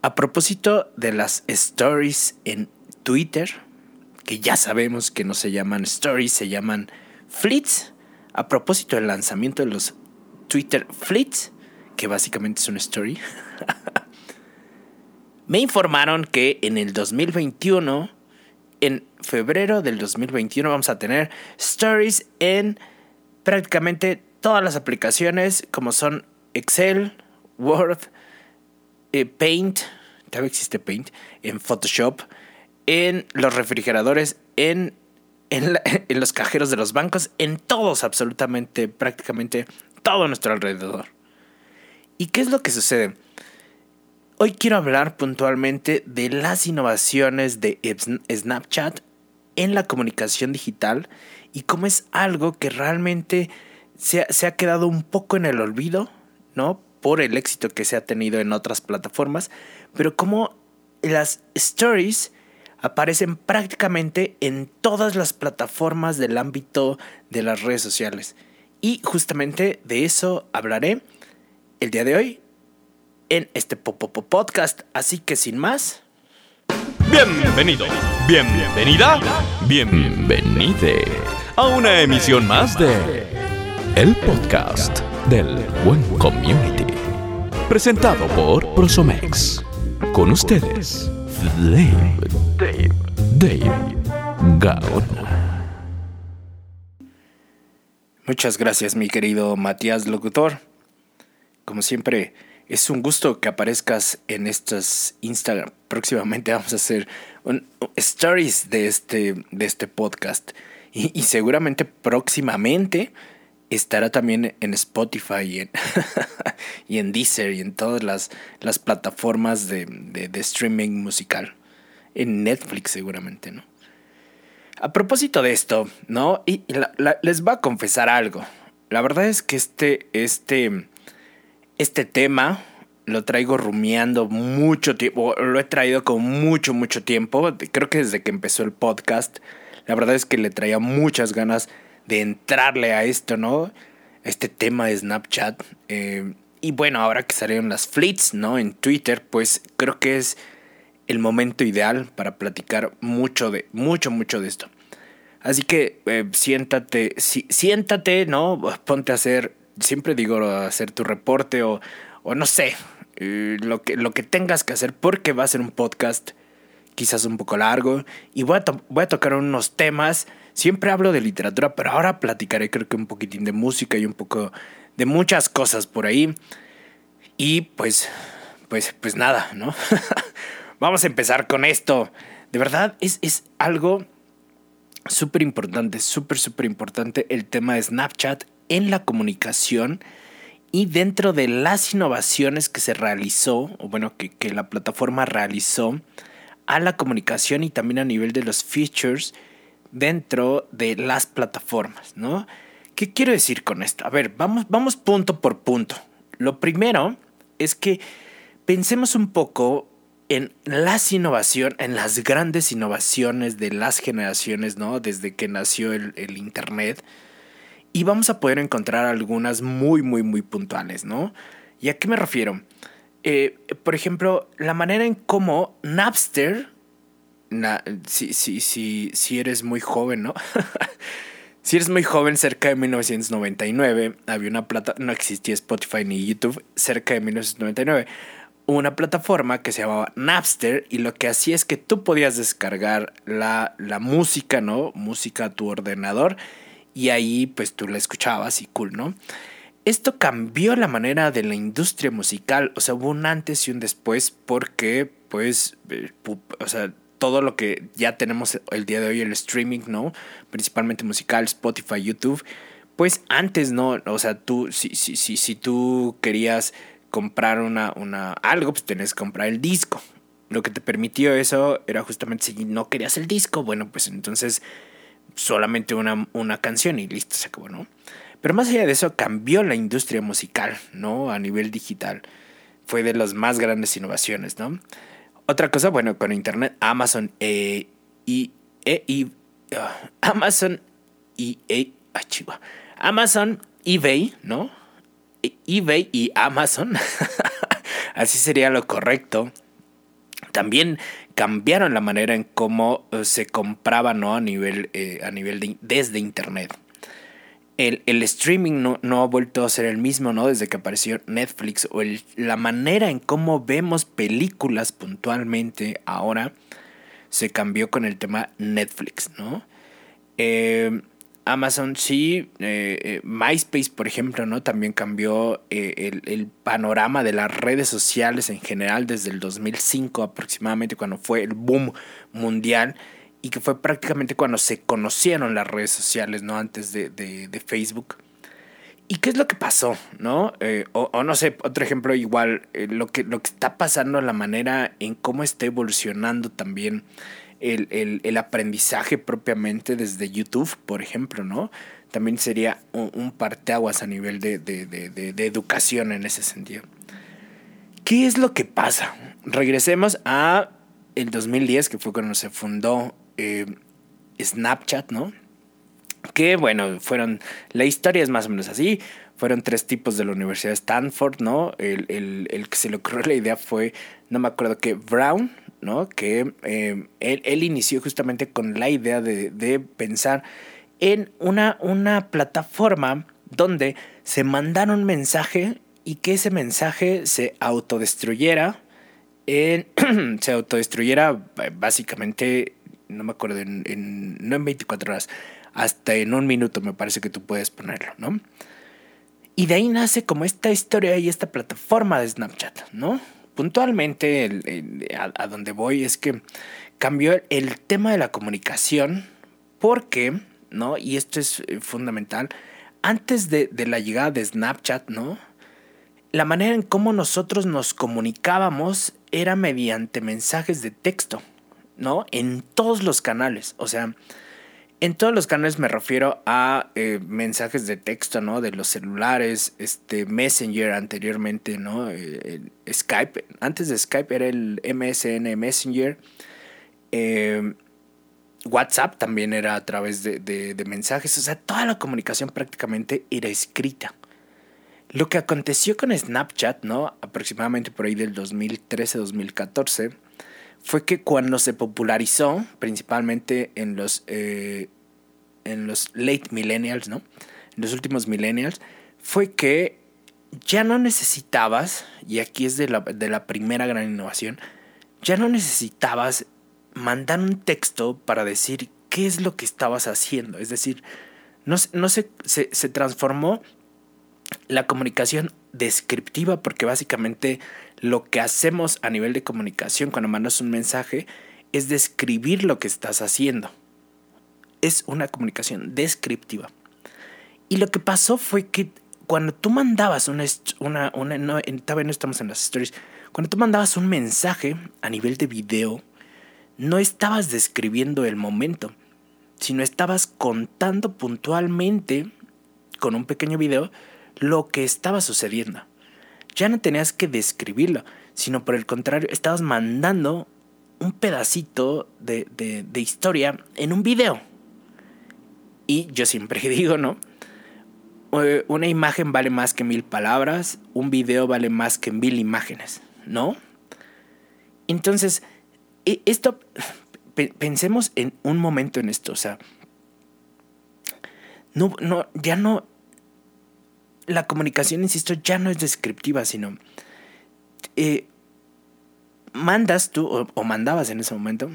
A propósito de las stories en Twitter, que ya sabemos que no se llaman stories, se llaman fleets. A propósito del lanzamiento de los Twitter fleets, que básicamente es una story, me informaron que en el 2021, en febrero del 2021, vamos a tener stories en prácticamente todas las aplicaciones como son Excel, Word, eh, Paint, todavía existe Paint, en Photoshop, en los refrigeradores, en, en, los cajeros de los bancos, en todos, absolutamente, prácticamente todo nuestro alrededor. ¿Y qué es lo que sucede? Hoy quiero hablar puntualmente de las innovaciones de Snapchat en la comunicación digital y cómo es algo que realmente se se ha quedado un poco en el olvido, ¿no? Por el éxito que se ha tenido en otras plataformas, pero como las stories aparecen prácticamente en todas las plataformas del ámbito de las redes sociales. Y justamente de eso hablaré el día de hoy en este Popopo Podcast. Así que sin más. Bienvenido, bienvenida, bienvenide a una emisión más de El Podcast del Buen Community. Presentado por Prosomex. Con ustedes, Dave, Dave, Dave Gaona. Muchas gracias, mi querido Matías Locutor. Como siempre, es un gusto que aparezcas en estos Instagram. Próximamente vamos a hacer un, stories de este, de este podcast. Y seguramente próximamente estará también en Spotify y en, Deezer y en todas las, las plataformas de, de, streaming musical. En Netflix seguramente, ¿no? A propósito de esto, ¿no? Y, les va a confesar algo. La verdad es que este, este, este tema lo traigo rumiando mucho tiempo, lo he traído con mucho, mucho tiempo. Creo que desde que empezó el podcast, la verdad es que le traía muchas ganas de entrarle a esto, ¿no? Este tema de Snapchat. Eh, y bueno, ahora que salieron las fleets, ¿no? En Twitter, pues creo que es el momento ideal para platicar mucho de, mucho, mucho de esto. Así que eh, siéntate, siéntate, ¿no? Ponte a hacer, siempre digo, a hacer tu reporte o, o no sé, eh, lo, que, lo que tengas que hacer porque va a ser un podcast quizás un poco largo y voy a, voy a tocar unos temas Siempre hablo de literatura, pero ahora platicaré creo que un poquitín de música y un poco de muchas cosas por ahí. Y pues, pues, pues nada, ¿no? Vamos a empezar con esto. De verdad, es, es algo súper importante, súper, súper importante el tema de Snapchat en la comunicación y dentro de las innovaciones que se realizó, o bueno, que, que la plataforma realizó a la comunicación y también a nivel de los features dentro de las plataformas, ¿no? ¿Qué quiero decir con esto? A ver, vamos, vamos punto por punto. Lo primero es que pensemos un poco en las innovaciones, en las grandes innovaciones de las generaciones, ¿no? Desde que nació el, Internet. Y vamos a poder encontrar algunas muy, muy, muy puntuales, ¿no? ¿Y a qué me refiero? Eh, por ejemplo, la manera en cómo Napster si, si, si, si eres muy joven, ¿no? si eres muy joven, cerca de 1999, había una plata, no existía Spotify ni YouTube, cerca de 1999, una plataforma que se llamaba Napster y lo que hacía es que tú podías descargar la, la música, ¿no? Música a tu ordenador y ahí pues tú la escuchabas y cool, ¿no? Esto cambió la manera de la industria musical, o sea, hubo un antes y un después porque pues, eh, o sea, todo lo que ya tenemos el día de hoy, el streaming, ¿no? Principalmente musical, Spotify, YouTube. Pues antes, ¿no? O sea, tú, si, si, si, si tú querías comprar una, una, algo, pues tenías que comprar el disco. Lo que te permitió eso era justamente si no querías el disco, bueno, pues entonces solamente una, una canción y listo, se acabó, ¿no? Pero más allá de eso, cambió la industria musical, ¿no? A nivel digital. Fue de las más grandes innovaciones, ¿no? Otra cosa, bueno, con Internet, Amazon eh, y, e, y uh, Amazon y e, Amazon, eBay, ¿no? E, eBay y Amazon, así sería lo correcto, también cambiaron la manera en cómo eh, se compraba ¿no? a nivel, eh, a nivel de, desde internet. El, el streaming no, no, ha vuelto a ser el mismo, ¿no? Desde que apareció Netflix o la manera en cómo vemos películas puntualmente ahora se cambió con el tema Netflix, ¿no? Eh, Amazon sí, eh, eh, MySpace, por ejemplo, ¿no? También cambió el, el, panorama de las redes sociales en general desde el 2005 aproximadamente, cuando fue el boom mundial y que fue prácticamente cuando se conocieron las redes sociales, ¿no? Antes de, de, Facebook. ¿Y qué es lo que pasó? ¿No? Eh, o, no sé, otro ejemplo igual, eh, lo, que, lo que está pasando, la manera en cómo está evolucionando también el, el, el aprendizaje propiamente desde YouTube, por ejemplo, ¿no? También sería un, parteaguas a nivel de, de, de, educación en ese sentido. ¿Qué es lo que pasa? Regresemos a el 2010, que fue cuando se fundó eh, Snapchat, ¿no? que bueno, fueron, la historia es más o menos así, fueron tres tipos de la Universidad de Stanford, ¿no? El, que se le ocurrió la idea fue, no me acuerdo qué, Brown, ¿no? Que eh, él, inició justamente con la idea de, pensar en una, una plataforma donde se mandara un mensaje y que ese mensaje se autodestruyera, se autodestruyera básicamente, no me acuerdo, en, en, no en 24 horas, hasta en un minuto me parece que tú puedes ponerlo, ¿no? Y de ahí nace como esta historia y esta plataforma de Snapchat, ¿no? Puntualmente a, donde voy es que cambió el tema de la comunicación porque, ¿no? Y esto es fundamental, antes de la llegada de Snapchat, ¿no? La manera en cómo nosotros nos comunicábamos era mediante mensajes de texto, ¿no? En todos los canales, o sea, en todos los canales me refiero a eh, mensajes de texto, ¿no? De los celulares, este Messenger anteriormente, ¿no? El Skype. Antes de Skype era el MSN Messenger. Eh, WhatsApp también era a través de, de, de, mensajes. O sea, toda la comunicación prácticamente era escrita. Lo que aconteció con Snapchat, ¿no? Aproximadamente por ahí del 2013-2014 fue que cuando se popularizó, principalmente en los, eh, en los late millennials, ¿no? En los últimos millennials, fue que ya no necesitabas, y aquí es de la, de la primera gran innovación, ya no necesitabas mandar un texto para decir qué es lo que estabas haciendo. Es decir, no, no se, se, se transformó la comunicación descriptiva porque básicamente lo que hacemos a nivel de comunicación cuando mandas un mensaje es describir lo que estás haciendo. Es una comunicación descriptiva. Y lo que pasó fue que cuando tú mandabas una, todavía no estamos en las stories, cuando tú mandabas un mensaje a nivel de video, no estabas describiendo el momento, sino estabas contando puntualmente con un pequeño video lo que estaba sucediendo. Ya no tenías que describirlo, sino por el contrario, estabas mandando un pedacito de, de, de historia en un video. Y yo siempre digo, ¿no? Una imagen vale más que mil palabras, un video vale más que mil imágenes, ¿no? Entonces, esto, pensemos en un momento en esto, o sea, no, no, ya no, la comunicación, insisto, ya no es descriptiva, sino eh, mandas tú, o, mandabas en ese momento,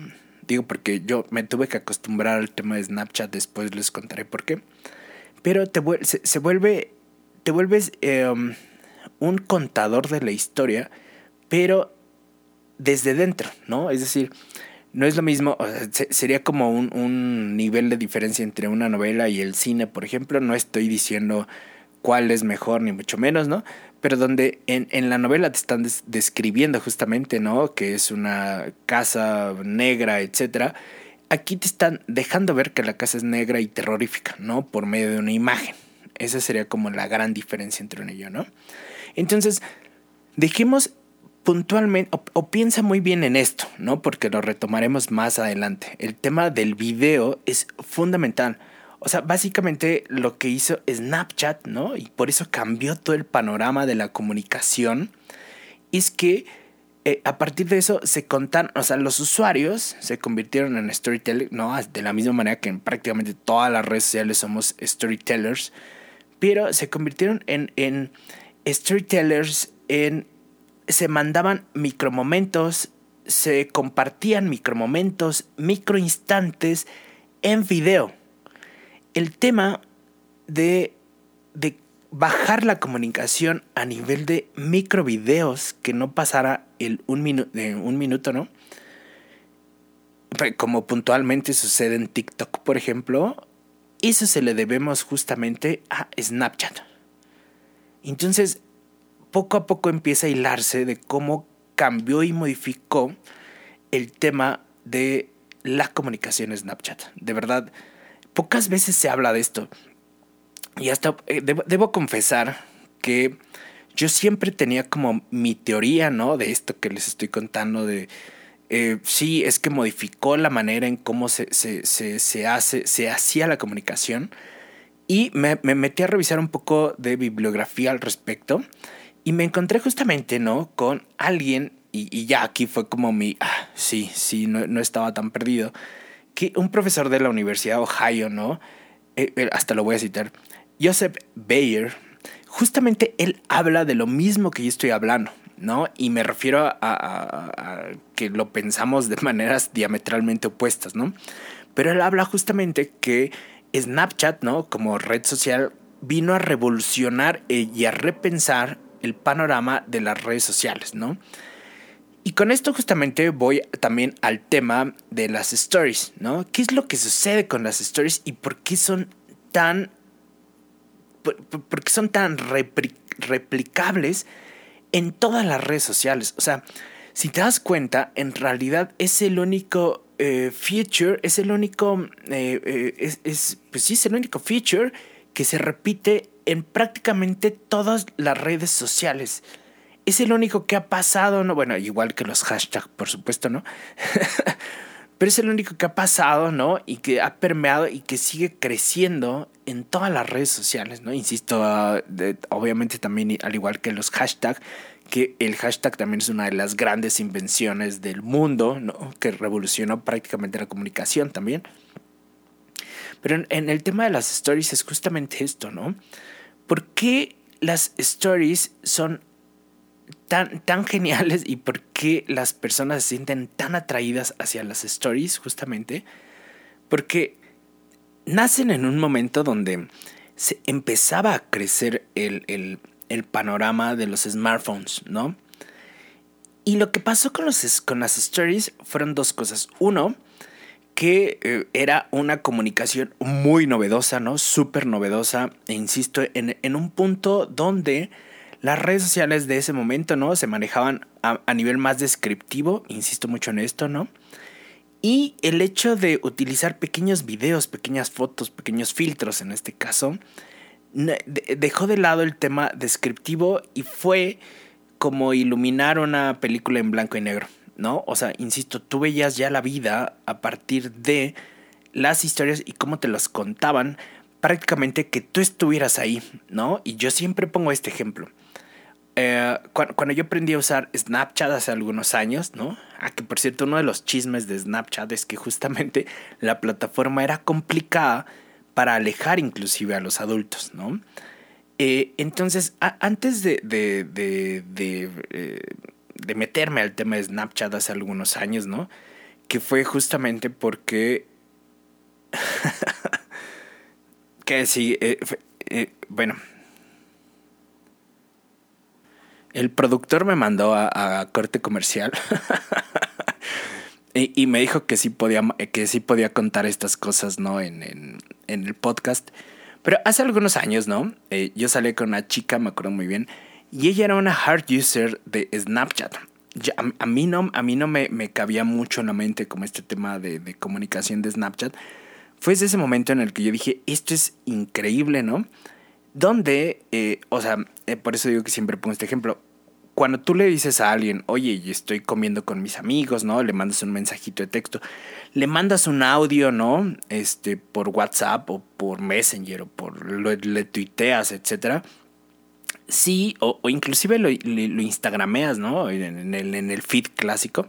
digo porque yo me tuve que acostumbrar al tema de Snapchat, después les contaré por qué, pero te, se, vuelve, te vuelves eh, un contador de la historia, pero desde dentro, ¿no? Es decir, no es lo mismo, sería como un nivel de diferencia entre una novela y el cine, por ejemplo, no estoy diciendo cuál es mejor, ni mucho menos, ¿no? Pero donde en, en la novela te están des describiendo justamente, ¿no? Que es una casa negra, etcétera. Aquí te están dejando ver que la casa es negra y terrorífica, ¿no? Por medio de una imagen. Esa sería como la gran diferencia entre uno y yo, ¿no? Entonces, dejemos puntualmente, o, piensa muy bien en esto, ¿no? Porque lo retomaremos más adelante. El tema del video es fundamental. O sea, básicamente lo que hizo Snapchat, ¿no? Y por eso cambió todo el panorama de la comunicación, es que eh, a partir de eso se contan, o sea, los usuarios se convirtieron en storytellers, ¿no? De la misma manera que en prácticamente todas las redes sociales somos storytellers, pero se convirtieron en, en storytellers, en, se mandaban micromomentos, se compartían micromomentos, microinstantes en video. El tema de, de bajar la comunicación a nivel de microvideos que no pasara el un, un minuto, ¿no? Como puntualmente sucede en TikTok, por ejemplo, eso se le debemos justamente a Snapchat. Entonces, poco a poco empieza a hilarse de cómo cambió y modificó el tema de la comunicación Snapchat. De verdad, pocas veces se habla de esto. Y hasta eh, debo, confesar que yo siempre tenía como mi teoría, ¿no? De esto que les estoy contando, de eh, sí, es que modificó la manera en cómo se, se, hace, se hacía la comunicación. Y me, metí a revisar un poco de bibliografía al respecto. Y me encontré justamente, ¿no? Con alguien, y, ya aquí fue como mi, ah, sí, sí, no, no, estaba tan perdido, que un profesor de la Universidad de Ohio, ¿no? Eh, hasta lo voy a citar, Joseph Bayer, justamente él habla de lo mismo que yo estoy hablando, ¿no? Y me refiero a, que lo pensamos de maneras diametralmente opuestas, ¿no? Pero él habla justamente que Snapchat, ¿no? Como red social, vino a revolucionar eh, y a repensar el panorama de las redes sociales, ¿no? Y con esto justamente voy también al tema de las stories, ¿no? ¿Qué es lo que sucede con las stories y por qué son tan porque son tan replicables en todas las redes sociales. O sea, si te das cuenta, en realidad es el único eh, feature, es el único, eh, eh, es, pues sí, es el único feature que se repite en prácticamente todas las redes sociales. Es el único que ha pasado, ¿no? Bueno, igual que los hashtags, por supuesto, ¿no? Pero es el único que ha pasado, ¿no? Y que ha permeado y que sigue creciendo en todas las redes sociales, ¿no? Insisto, ah, obviamente también, al igual que los hashtags, que el hashtag también es una de las grandes invenciones del mundo, ¿no? Que revolucionó prácticamente la comunicación también. Pero en, el tema de las stories es justamente esto, ¿no? ¿Por qué las stories son tan, tan geniales y por qué las personas se sienten tan atraídas hacia las stories, justamente? Porque nacen en un momento donde se empezaba a crecer el, panorama de los smartphones, ¿no? Y lo que pasó con, los, con las stories fueron dos cosas. Uno, que eh, era una comunicación muy novedosa, ¿no? Súper novedosa, e insisto, en, en, un punto donde las redes sociales de ese momento, ¿no? Se manejaban a, a nivel más descriptivo, insisto mucho en esto, ¿no? Y el hecho de utilizar pequeños videos, pequeñas fotos, pequeños filtros en este caso, dejó de lado el tema descriptivo y fue como iluminar una película en blanco y negro, ¿no? O sea, insisto, tú veías ya la vida a partir de las historias y cómo te las contaban, prácticamente que tú estuvieras ahí, ¿no? Y yo siempre pongo este ejemplo. Eh, cuando, yo aprendí a usar Snapchat hace algunos años, ¿no? Ah, que por cierto, uno de los chismes de Snapchat es que justamente la plataforma era complicada para alejar inclusive a los adultos, ¿no? Eh, entonces, antes de, de, de, eh, de, meterme al tema de Snapchat hace algunos años, ¿no? Que fue justamente porque... que sí, bueno, el productor me mandó a, corte comercial y, me dijo que sí, podía, que sí podía contar estas cosas, ¿no? En, el podcast. Pero hace algunos años, ¿no? Eh, yo salí con una chica, me acuerdo muy bien, y ella era una hard user de Snapchat. a, mí no, a mí no me, me, cabía mucho en la mente como este tema de, comunicación de Snapchat. Fue ese momento en el que yo dije, esto es increíble, ¿no? Donde, eh, o sea, eh, por eso digo que siempre pongo este ejemplo. Cuando tú le dices a alguien, oye, estoy comiendo con mis amigos, ¿no? Le mandas un mensajito de texto, le mandas un audio, ¿no? Este, por WhatsApp o por Messenger o por le, le tuiteas, etcétera. Sí, o, inclusive lo, instagrameas, ¿no? En, el, en el feed clásico.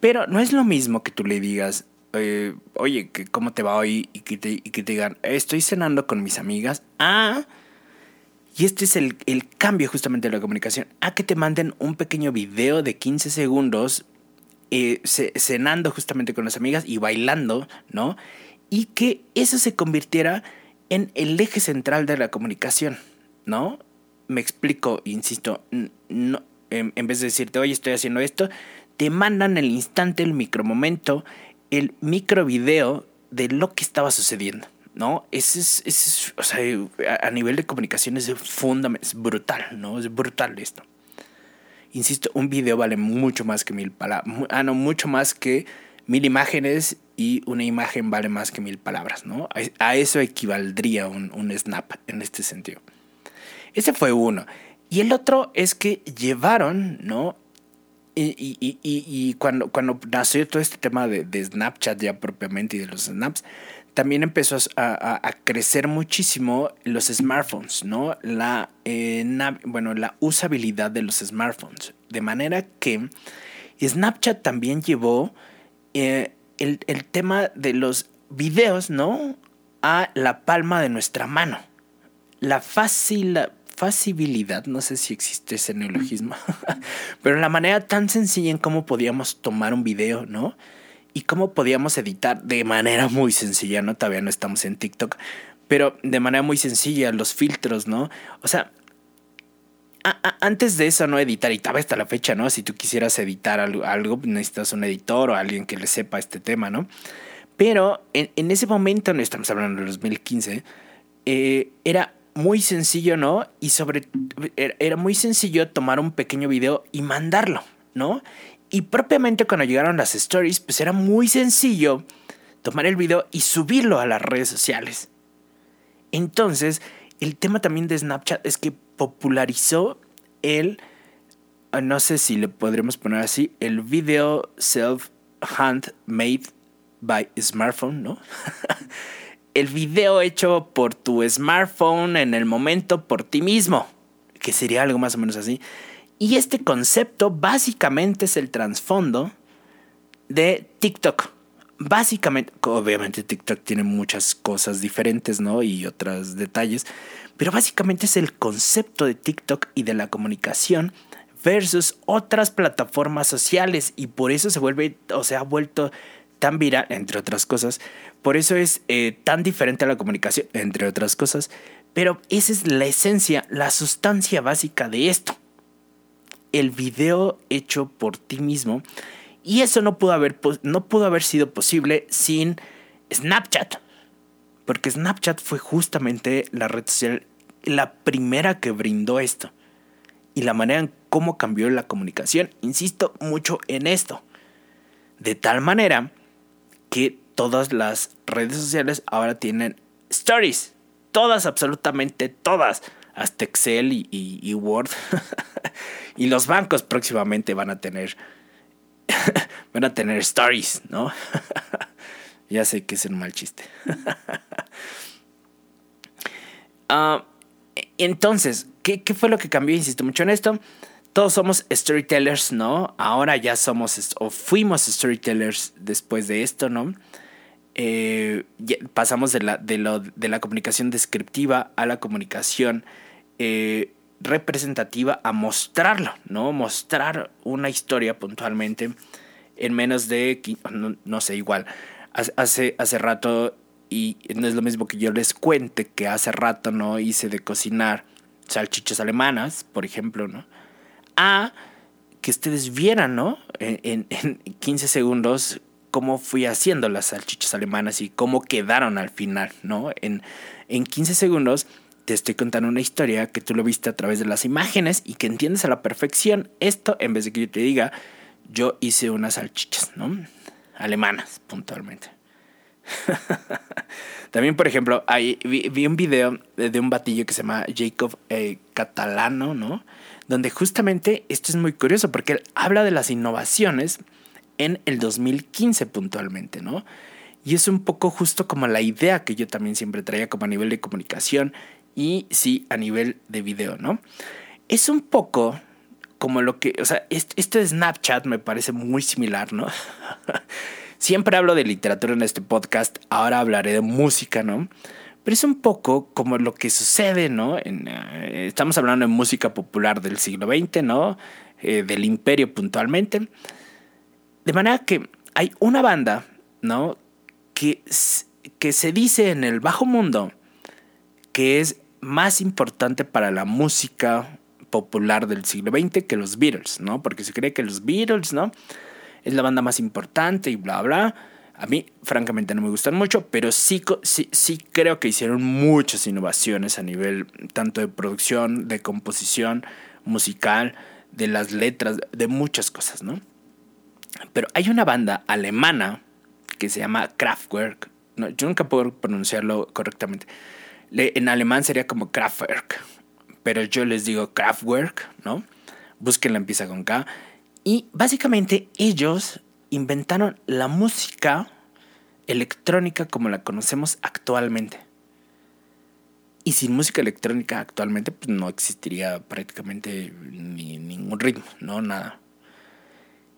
Pero no es lo mismo que tú le digas, eh, oye, ¿cómo te va hoy? Y que, te, y te digan, estoy cenando con mis amigas. Ah, y este es el, el, cambio justamente de la comunicación. A que te manden un pequeño video de 15 segundos eh, cenando justamente con las amigas y bailando, ¿no? Y que eso se convirtiera en el eje central de la comunicación, ¿no? Me explico, insisto, no, en, vez de decirte, oye, estoy haciendo esto, te mandan el instante, el micromomento, el micro video de lo que estaba sucediendo. ¿no? Ese es, ese o sea, a, nivel de comunicación es fundamental, es brutal, ¿no? Es brutal esto. Insisto, un video vale mucho más que mil palabras, ah, no, mucho más que mil imágenes y una imagen vale más que mil palabras, ¿no? A, eso equivaldría un, un snap en este sentido. Ese fue uno. Y el otro es que llevaron, ¿no? Y, y, y, cuando, cuando nació todo este tema de, de, Snapchat ya propiamente y de los snaps, también empezó a, crecer muchísimo los smartphones, ¿no? La, eh, bueno, la usabilidad de los smartphones. De manera que Snapchat también llevó eh, el, tema de los videos, ¿no? A la palma de nuestra mano. La fácil, facilidad, no sé si existe ese neologismo, pero la manera tan sencilla en cómo podíamos tomar un video, ¿no? y cómo podíamos editar de manera muy sencilla, ¿no? Todavía no estamos en TikTok, pero de manera muy sencilla, los filtros, ¿no? O sea, antes de eso, ¿no? Editar, y tal hasta la fecha, ¿no? Si tú quisieras editar algo, necesitas un editor o alguien que le sepa este tema, ¿no? Pero en, ese momento, no estamos hablando de 2015, eh, era muy sencillo, ¿no? Y sobre, era muy sencillo tomar un pequeño video y mandarlo, ¿no? Y propiamente cuando llegaron las stories, pues era muy sencillo tomar el video y subirlo a las redes sociales. Entonces, el tema también de Snapchat es que popularizó el, ah, no sé si le podremos poner así, el video self-handmade by smartphone, ¿no? el video hecho por tu smartphone en el momento por ti mismo, que sería algo más o menos así. Y este concepto básicamente es el trasfondo de TikTok. Básicamente, obviamente TikTok tiene muchas cosas diferentes, ¿no? Y otros detalles, pero básicamente es el concepto de TikTok y de la comunicación versus otras plataformas sociales y por eso se vuelve o se ha vuelto tan viral, entre otras cosas. Por eso es eh, tan diferente a la comunicación, entre otras cosas. Pero esa es la esencia, la sustancia básica de esto el video hecho por ti mismo. Y eso no pudo haber, no pudo haber sido posible sin Snapchat. Porque Snapchat fue justamente la red social, la primera que brindó esto. Y la manera en cómo cambió la comunicación. Insisto mucho en esto. De tal manera que todas las redes sociales ahora tienen stories. Todas, absolutamente todas hasta Excel y, Word. y los bancos próximamente van a tener van a tener stories, ¿no? ya sé que es un mal chiste. Ah, entonces, ¿qué, ¿qué, fue lo que cambió? Insisto mucho en esto. Todos somos storytellers, ¿no? Ahora ya somos o fuimos storytellers después de esto, ¿no? Eh, pasamos de la, de, la comunicación descriptiva a la comunicación eh, representativa a mostrarlo, ¿no? Mostrar una historia puntualmente en menos de, no, sé, igual. Hace, hace rato, y no es lo mismo que yo les cuente que hace rato, ¿no? Hice de cocinar salchichas alemanas, por ejemplo, ¿no? A que ustedes vieran, ¿no? En, en 15 segundos cómo fui haciendo las salchichas alemanas y cómo quedaron al final, ¿no? En, en 15 segundos te estoy contando una historia que tú lo viste a través de las imágenes y que entiendes a la perfección esto en vez de que yo te diga, yo hice unas salchichas, ¿no? Alemanas, puntualmente. También, por ejemplo, vi, un video de, un batillo que se llama Jacob eh, Catalano, ¿no? Donde justamente esto es muy curioso porque él habla de las innovaciones en el 2015 puntualmente, ¿no? Y es un poco justo como la idea que yo también siempre traía como a nivel de comunicación y sí a nivel de video, ¿no? Es un poco como lo que, o sea, este, de Snapchat me parece muy similar, ¿no? Siempre hablo de literatura en este podcast, ahora hablaré de música, ¿no? Pero es un poco como lo que sucede, ¿no? Eh, estamos hablando de música popular del siglo XX, ¿no? Eh, del imperio puntualmente. De manera que hay una banda, ¿no? Que, que se dice en el bajo mundo que es más importante para la música popular del siglo XX que los Beatles, ¿no? Porque se cree que los Beatles, ¿no? Es la banda más importante y bla, bla. A mí, francamente, no me gustan mucho, pero sí, sí, sí creo que hicieron muchas innovaciones a nivel tanto de producción, de composición musical, de las letras, de muchas cosas, ¿no? Pero hay una banda alemana que se llama Kraftwerk. No, yo nunca puedo pronunciarlo correctamente. en alemán sería como Kraftwerk pero yo les digo Kraftwerk, ¿no? Búsquenla, empieza con K. Y básicamente ellos inventaron la música electrónica como la conocemos actualmente. Y sin música electrónica actualmente pues no existiría prácticamente ni ningún ritmo, no nada.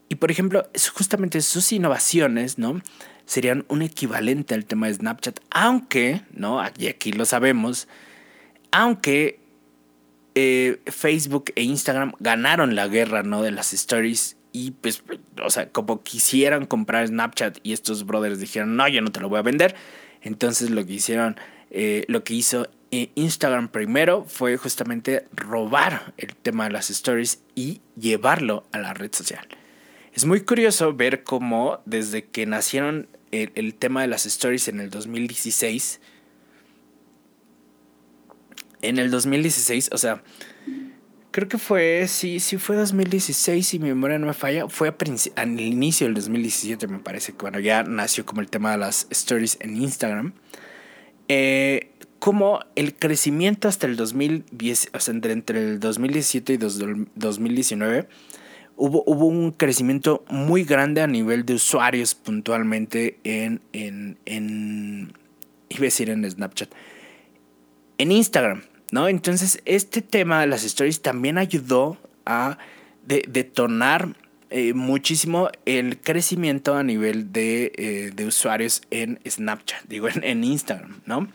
Y por ejemplo, justamente sus innovaciones, ¿no? Serían un equivalente al tema de Snapchat, aunque, ¿no? Y aquí lo sabemos, aunque eh, Facebook e Instagram ganaron la guerra, ¿no? De las stories. Y pues, o sea, como quisieran comprar Snapchat y estos brothers dijeron, no, yo no te lo voy a vender. Entonces lo que hicieron, eh, lo que hizo eh, Instagram primero fue justamente robar el tema de las stories y llevarlo a la red social. Es muy curioso ver cómo desde que nacieron el, el tema de las stories en el 2016, en el 2016, o sea, creo que fue, sí, sí fue 2016, si mi memoria no me falla, fue al inicio del 2017, me parece, cuando ya nació como el tema de las stories en Instagram. Eh, como el crecimiento hasta el 2010, o sea, entre, entre el 2017 y 2019, hubo, hubo un crecimiento muy grande a nivel de usuarios puntualmente en, en, en iba a decir en Snapchat, en Instagram. ¿No? Entonces, este tema de las stories también ayudó a detonar eh, muchísimo el crecimiento a nivel de, eh, usuarios en Snapchat, digo, en, Instagram, ¿no?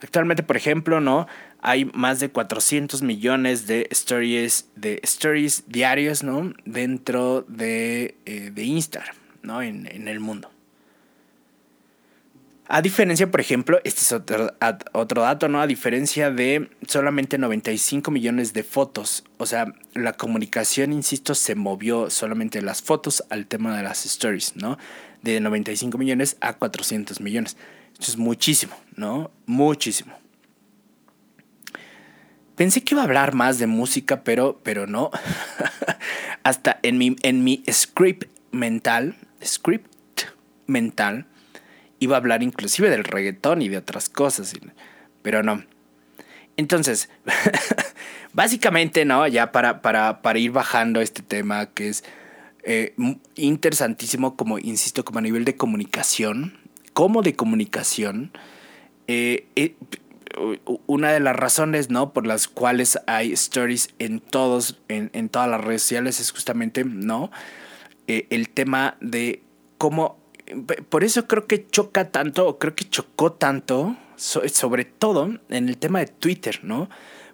Actualmente, por ejemplo, ¿no? Hay más de 400 millones de stories, de stories diarios, ¿no? Dentro de, eh, Instagram, ¿no? en el mundo. A diferencia, por ejemplo, este es otro, otro, dato, ¿no? A diferencia de solamente 95 millones de fotos. O sea, la comunicación, insisto, se movió solamente las fotos al tema de las stories, ¿no? De 95 millones a 400 millones. Esto es muchísimo, ¿no? Muchísimo. Pensé que iba a hablar más de música, pero, pero no. Hasta en mi, en mi script mental, script mental, iba a hablar inclusive del reggaetón y de otras cosas, pero no. Entonces, básicamente, ¿no? Ya para, para, para, ir bajando este tema que es eh, interesantísimo, como insisto, como a nivel de comunicación, como de comunicación, eh, eh, una de las razones, ¿no? Por las cuales hay stories en todos, en, en todas las redes sociales es justamente, ¿no? el tema de cómo por eso creo que choca tanto, o creo que chocó tanto, sobre todo en el tema de Twitter, ¿no?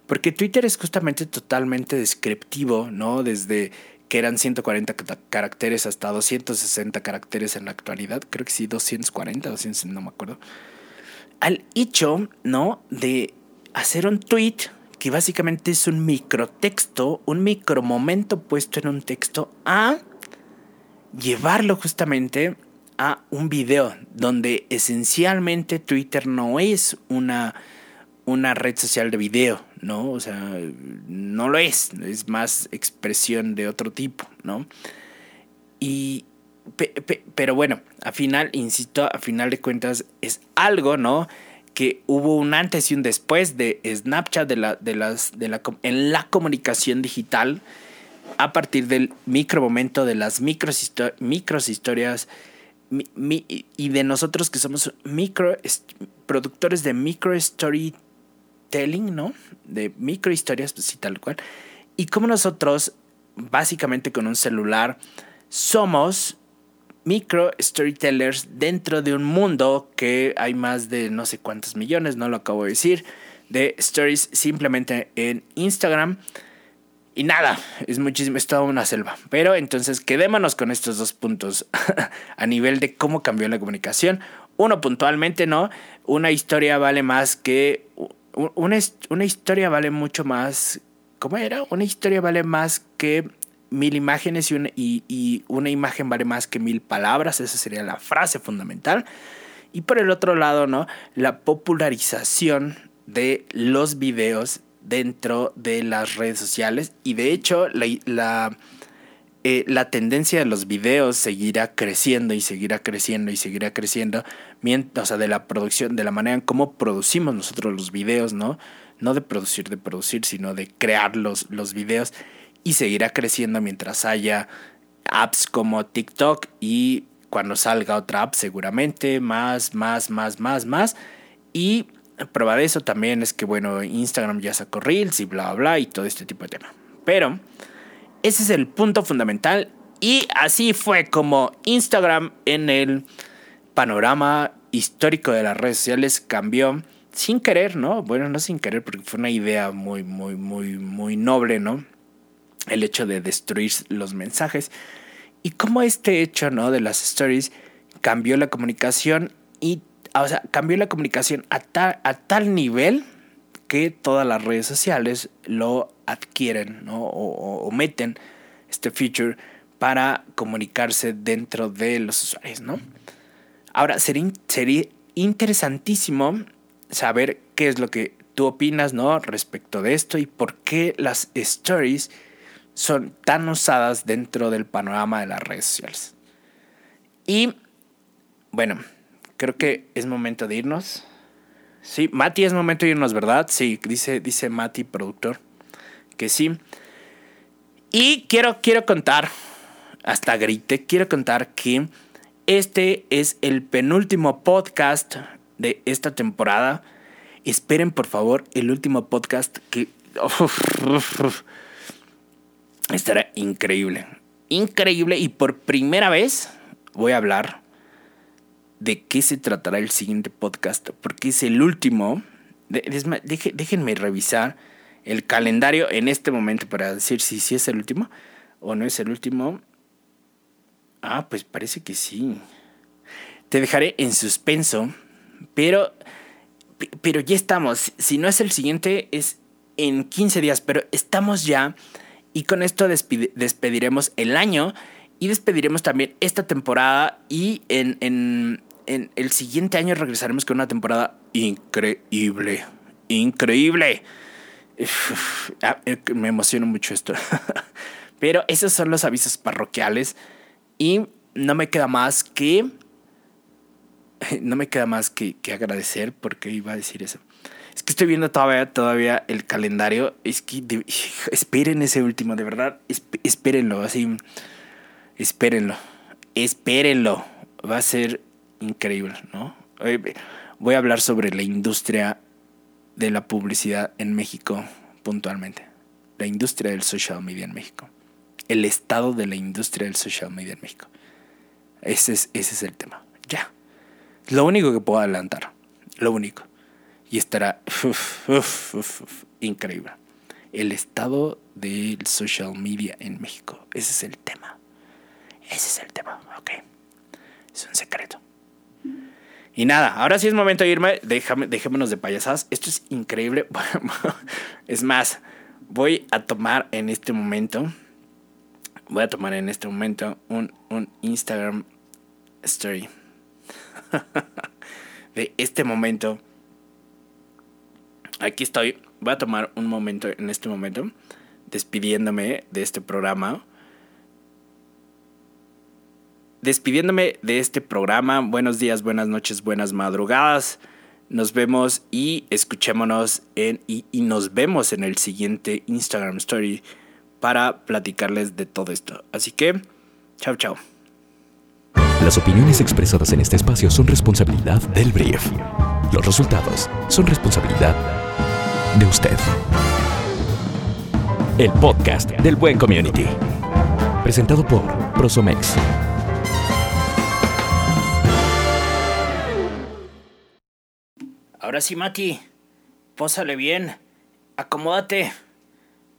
Porque Twitter es justamente totalmente descriptivo, ¿no? Desde que eran 140 caracteres hasta 260 caracteres en la actualidad. Creo que sí, 240, 200, no me acuerdo. Al hecho, ¿no? De hacer un tweet que básicamente es un microtexto, un micromomento puesto en un texto, a llevarlo justamente a un video donde esencialmente Twitter no es una, una red social de video, ¿no? O sea, no lo es, es más expresión de otro tipo, ¿no? Y, pero bueno, al final, insisto, a final de cuentas es algo, ¿no? Que hubo un antes y un después de Snapchat, de la, de las, de la, en la comunicación digital, a partir del micro momento de las micros, micros historias y de nosotros que somos micro productores de micro story storytelling, ¿no? De microhistorias, pues sí, tal cual. Y como nosotros, básicamente con un celular, somos micro storytellers dentro de un mundo que hay más de no sé cuántos millones, no lo acabo de decir, de stories simplemente en Instagram. Y nada, es muchísimo, es toda una selva. Pero entonces quedémonos con estos dos puntos a nivel de cómo cambió la comunicación. Uno puntualmente, ¿no? Una historia vale más que... Una, una historia vale mucho más... ¿Cómo era? Una historia vale más que mil imágenes y una, y, una imagen vale más que mil palabras. Esa sería la frase fundamental. Y por el otro lado, ¿no? La popularización de los videos dentro de las redes sociales. Y de hecho, la, eh, la tendencia de los videos seguirá creciendo y seguirá creciendo y seguirá creciendo. Mientras, o sea, de la producción, de la manera en cómo producimos nosotros los videos, ¿no? No de producir, de producir, sino de crear los, los videos y seguirá creciendo mientras haya apps como TikTok y cuando salga otra app seguramente más, más, más, más, más. Y prueba de eso también es que, bueno, Instagram ya sacó Reels y bla, bla, y todo este tipo de tema. Pero ese es el punto fundamental y así fue como Instagram en el panorama histórico de las redes sociales cambió sin querer, ¿no? Bueno, no sin querer porque fue una idea muy, muy, muy, muy noble, ¿no? el hecho de destruir los mensajes y cómo este hecho ¿no? de las stories cambió la comunicación y o sea, cambió la comunicación a tal, a tal nivel que todas las redes sociales lo adquieren ¿no? o, meten este feature para comunicarse dentro de los usuarios. ¿no? Ahora, sería, sería interesantísimo saber qué es lo que tú opinas ¿no? respecto de esto y por qué las stories son tan usadas dentro del panorama de las redes sociales. Y bueno, creo que es momento de irnos. Sí, Mati, es momento de irnos, ¿verdad? Sí, dice, dice Mati, productor, que sí. Y quiero, quiero contar, hasta grite, quiero contar que este es el penúltimo podcast de esta temporada. Esperen, por favor, el último podcast que... Estará increíble. Increíble y por primera vez voy a hablar de qué se tratará el siguiente podcast, porque es el último. déjenme revisar el calendario en este momento para decir si, es el último o no es el último. Ah, pues parece que sí. Te dejaré en suspenso, pero, pero ya estamos. Si no es el siguiente, es en 15 días, pero estamos ya y con esto despediremos el año y despediremos también esta temporada y en, en, el siguiente año regresaremos con una temporada increíble. Increíble. Eh, me emociona mucho esto. Pero esos son los avisos parroquiales y no me queda más que... No me queda más que, que agradecer porque iba a decir eso. Es que estoy viendo todavía, todavía el calendario. Es que esperen ese último, de verdad. espérenlo, así. Espérenlo. Espérenlo. Va a ser increíble, ¿no? Voy a hablar sobre la industria de la publicidad en México puntualmente. La industria del social media en México. El estado de la industria del social media en México. Ese es, ese es el tema. Ya. Lo único que puedo adelantar. Lo único y estará increíble. El estado del social media en México. Ese es el tema. Ese es el tema, ok. Es un secreto. Y nada, ahora sí es momento de irme. Déjame, dejémonos de payasadas. Esto es increíble. es más, voy a tomar en este momento. Voy a tomar en este momento un, un Instagram story. de este momento aquí estoy. Voy a tomar un momento en este momento, despidiéndome de este programa. Despidiéndome de este programa. Buenos días, buenas noches, buenas madrugadas. Nos vemos y escuchémonos en, y, nos vemos en el siguiente Instagram Story para platicarles de todo esto. Así que, chao, chao. Las opiniones expresadas en este espacio son responsabilidad del brief. Los resultados son responsabilidad de usted. El podcast del Buen Community. Presentado por Prosomex. Ahora sí, Mati. Pósale bien. Acomódate.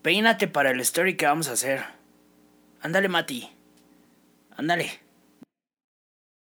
Peínate para el story que vamos a hacer. Ándale, Mati. Ándale.